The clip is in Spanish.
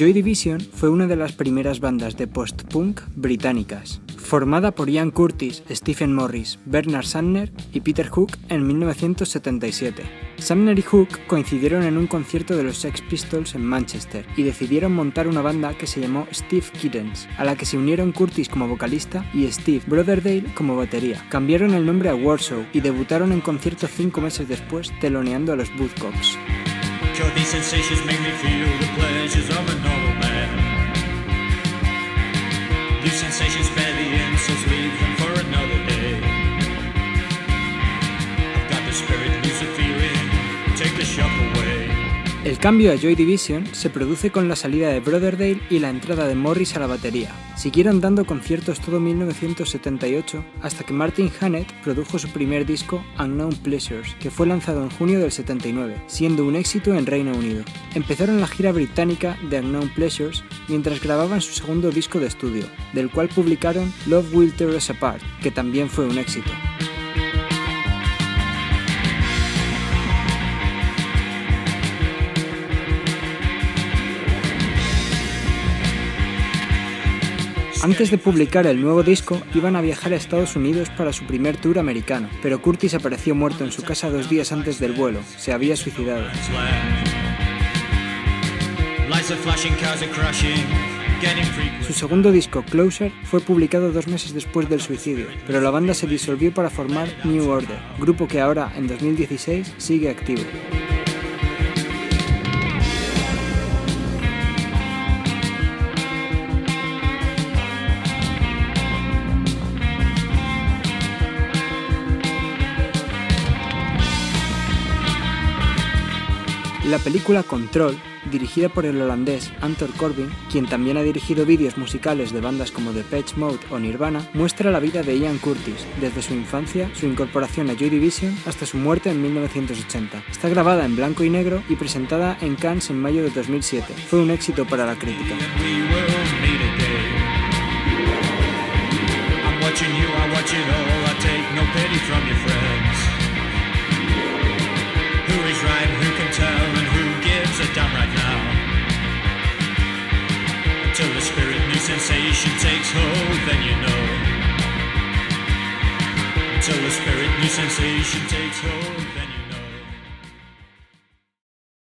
Joy Division fue una de las primeras bandas de post-punk británicas, formada por Ian Curtis, Stephen Morris, Bernard Sumner y Peter Hook en 1977. Sumner y Hook coincidieron en un concierto de los Sex Pistols en Manchester y decidieron montar una banda que se llamó Steve Kittens, a la que se unieron Curtis como vocalista y Steve Brotherdale como batería. Cambiaron el nombre a Warsaw y debutaron en concierto cinco meses después teloneando a los sensations better. El cambio a Joy Division se produce con la salida de Brotherdale y la entrada de Morris a la batería. Siguieron dando conciertos todo 1978 hasta que Martin Hannett produjo su primer disco Unknown Pleasures, que fue lanzado en junio del 79, siendo un éxito en Reino Unido. Empezaron la gira británica de Unknown Pleasures mientras grababan su segundo disco de estudio, del cual publicaron Love Will Tear Us Apart, que también fue un éxito. Antes de publicar el nuevo disco, iban a viajar a Estados Unidos para su primer tour americano, pero Curtis apareció muerto en su casa dos días antes del vuelo. Se había suicidado. Su segundo disco, Closer, fue publicado dos meses después del suicidio, pero la banda se disolvió para formar New Order, grupo que ahora, en 2016, sigue activo. La película Control, dirigida por el holandés Anton Corbin, quien también ha dirigido vídeos musicales de bandas como The Patch Mode o Nirvana, muestra la vida de Ian Curtis, desde su infancia, su incorporación a Joy Division, hasta su muerte en 1980. Está grabada en blanco y negro y presentada en Cannes en mayo de 2007. Fue un éxito para la crítica. Takes hold, then you know. Until the spirit new sensation takes hold, then you know.